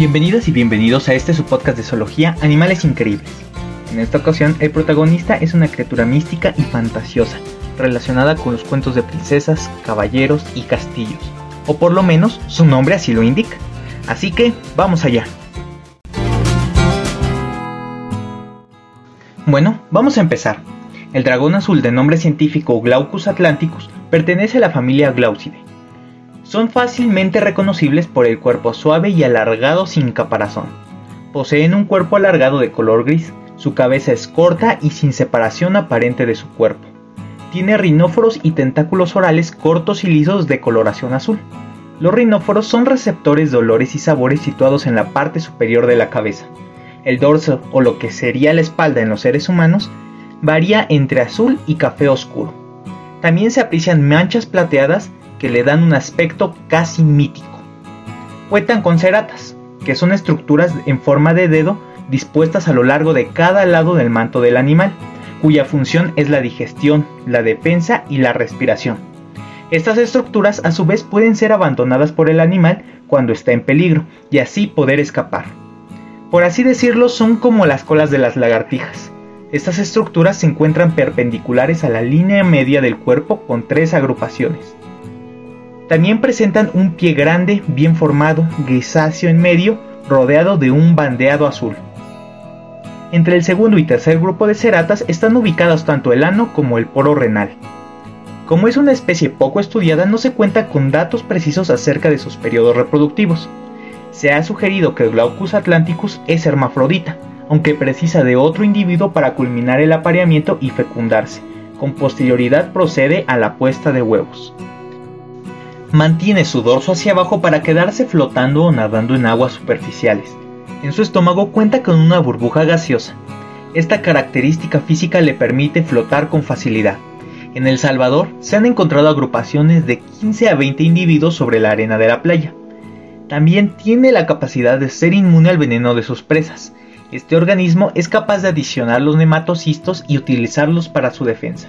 Bienvenidas y bienvenidos a este su podcast de zoología Animales Increíbles. En esta ocasión el protagonista es una criatura mística y fantasiosa, relacionada con los cuentos de princesas, caballeros y castillos, o por lo menos su nombre así lo indica. Así que vamos allá. Bueno, vamos a empezar. El dragón azul de nombre científico Glaucus atlanticus pertenece a la familia Glaucidae. Son fácilmente reconocibles por el cuerpo suave y alargado sin caparazón. Poseen un cuerpo alargado de color gris, su cabeza es corta y sin separación aparente de su cuerpo. Tiene rinóforos y tentáculos orales cortos y lisos de coloración azul. Los rinóforos son receptores de olores y sabores situados en la parte superior de la cabeza. El dorso, o lo que sería la espalda en los seres humanos, varía entre azul y café oscuro. También se aprecian manchas plateadas que le dan un aspecto casi mítico. Cuentan con ceratas, que son estructuras en forma de dedo dispuestas a lo largo de cada lado del manto del animal, cuya función es la digestión, la defensa y la respiración. Estas estructuras a su vez pueden ser abandonadas por el animal cuando está en peligro y así poder escapar. Por así decirlo, son como las colas de las lagartijas. Estas estructuras se encuentran perpendiculares a la línea media del cuerpo con tres agrupaciones. También presentan un pie grande, bien formado, grisáceo en medio, rodeado de un bandeado azul. Entre el segundo y tercer grupo de ceratas están ubicados tanto el ano como el poro renal. Como es una especie poco estudiada, no se cuenta con datos precisos acerca de sus periodos reproductivos. Se ha sugerido que Glaucus atlanticus es hermafrodita, aunque precisa de otro individuo para culminar el apareamiento y fecundarse. Con posterioridad procede a la puesta de huevos. Mantiene su dorso hacia abajo para quedarse flotando o nadando en aguas superficiales. En su estómago cuenta con una burbuja gaseosa. Esta característica física le permite flotar con facilidad. En El Salvador se han encontrado agrupaciones de 15 a 20 individuos sobre la arena de la playa. También tiene la capacidad de ser inmune al veneno de sus presas. Este organismo es capaz de adicionar los nematocistos y utilizarlos para su defensa.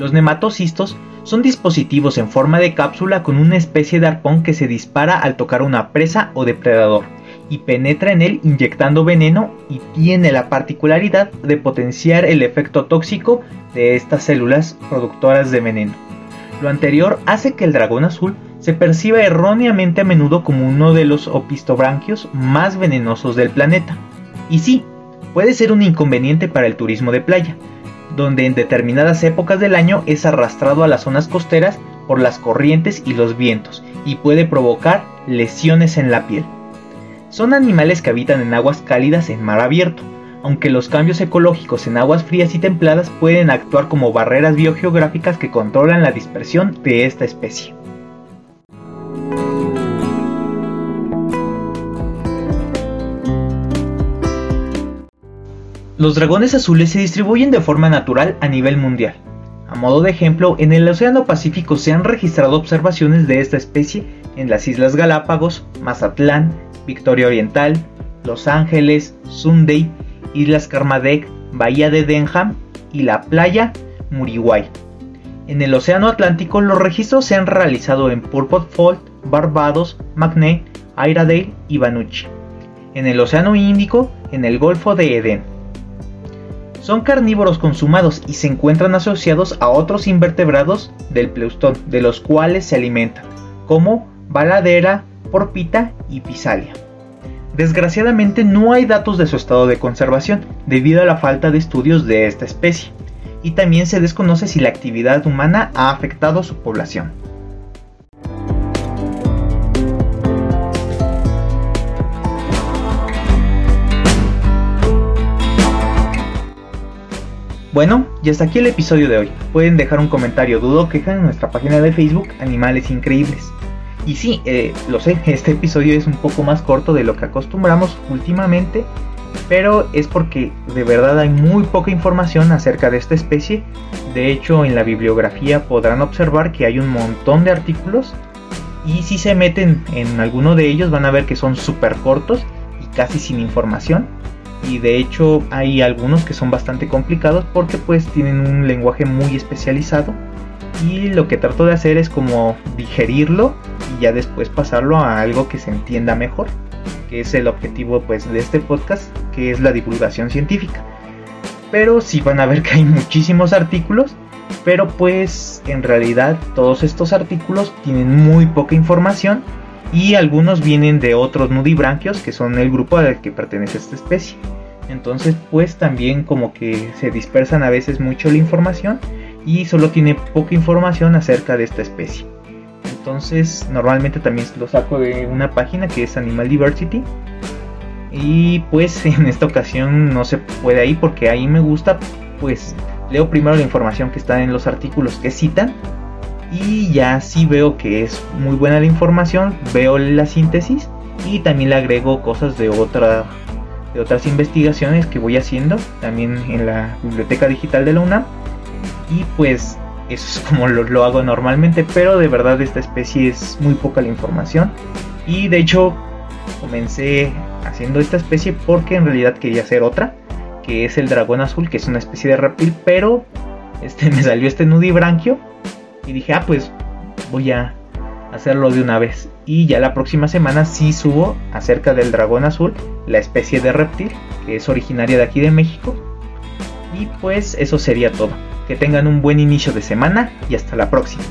Los nematocistos son dispositivos en forma de cápsula con una especie de arpón que se dispara al tocar una presa o depredador y penetra en él inyectando veneno y tiene la particularidad de potenciar el efecto tóxico de estas células productoras de veneno. Lo anterior hace que el dragón azul se perciba erróneamente a menudo como uno de los opistobranquios más venenosos del planeta. Y sí, puede ser un inconveniente para el turismo de playa, donde en determinadas épocas del año es arrastrado a las zonas costeras por las corrientes y los vientos y puede provocar lesiones en la piel. Son animales que habitan en aguas cálidas en mar abierto, aunque los cambios ecológicos en aguas frías y templadas pueden actuar como barreras biogeográficas que controlan la dispersión de esta especie. Los dragones azules se distribuyen de forma natural a nivel mundial. A modo de ejemplo, en el Océano Pacífico se han registrado observaciones de esta especie en las Islas Galápagos, Mazatlán, Victoria Oriental, Los Ángeles, Sunday, Islas Kermadec, Bahía de Denham y la playa Muriwai. En el Océano Atlántico los registros se han realizado en Purpose Fault, Barbados, Magnet, Iredale y Vanucci. En el Océano Índico, en el Golfo de Edén. Son carnívoros consumados y se encuentran asociados a otros invertebrados del pleustón, de los cuales se alimentan, como baladera, porpita y pisalia. Desgraciadamente no hay datos de su estado de conservación debido a la falta de estudios de esta especie, y también se desconoce si la actividad humana ha afectado su población. Bueno, y hasta aquí el episodio de hoy. Pueden dejar un comentario, dudo queja en nuestra página de Facebook Animales Increíbles. Y sí, eh, lo sé, este episodio es un poco más corto de lo que acostumbramos últimamente, pero es porque de verdad hay muy poca información acerca de esta especie. De hecho, en la bibliografía podrán observar que hay un montón de artículos y si se meten en alguno de ellos van a ver que son súper cortos y casi sin información. Y de hecho hay algunos que son bastante complicados porque pues tienen un lenguaje muy especializado y lo que trato de hacer es como digerirlo y ya después pasarlo a algo que se entienda mejor. que es el objetivo pues de este podcast, que es la divulgación científica. Pero sí van a ver que hay muchísimos artículos, pero pues en realidad todos estos artículos tienen muy poca información y algunos vienen de otros nudibranquios que son el grupo al que pertenece esta especie. Entonces pues también como que se dispersan a veces mucho la información y solo tiene poca información acerca de esta especie. Entonces normalmente también lo saco de una página que es Animal Diversity. Y pues en esta ocasión no se puede ahí porque ahí me gusta pues leo primero la información que está en los artículos que citan y ya si veo que es muy buena la información, veo la síntesis y también le agrego cosas de otra de otras investigaciones que voy haciendo también en la biblioteca digital de la UNAM y pues eso es como lo, hago normalmente, pero de verdad esta especie es muy poca la información. Y de hecho comencé haciendo esta especie porque en realidad quería hacer otra, que es el dragón azul, que es una especie de reptil, pero este me salió este nudibranquio y dije, ah, pues voy a hacerlo de una vez. Y ya la próxima semana sí subo acerca del dragón azul, la especie de reptil, que es originaria de aquí de México. Y pues eso sería todo. Que tengan un buen inicio de semana y hasta la próxima.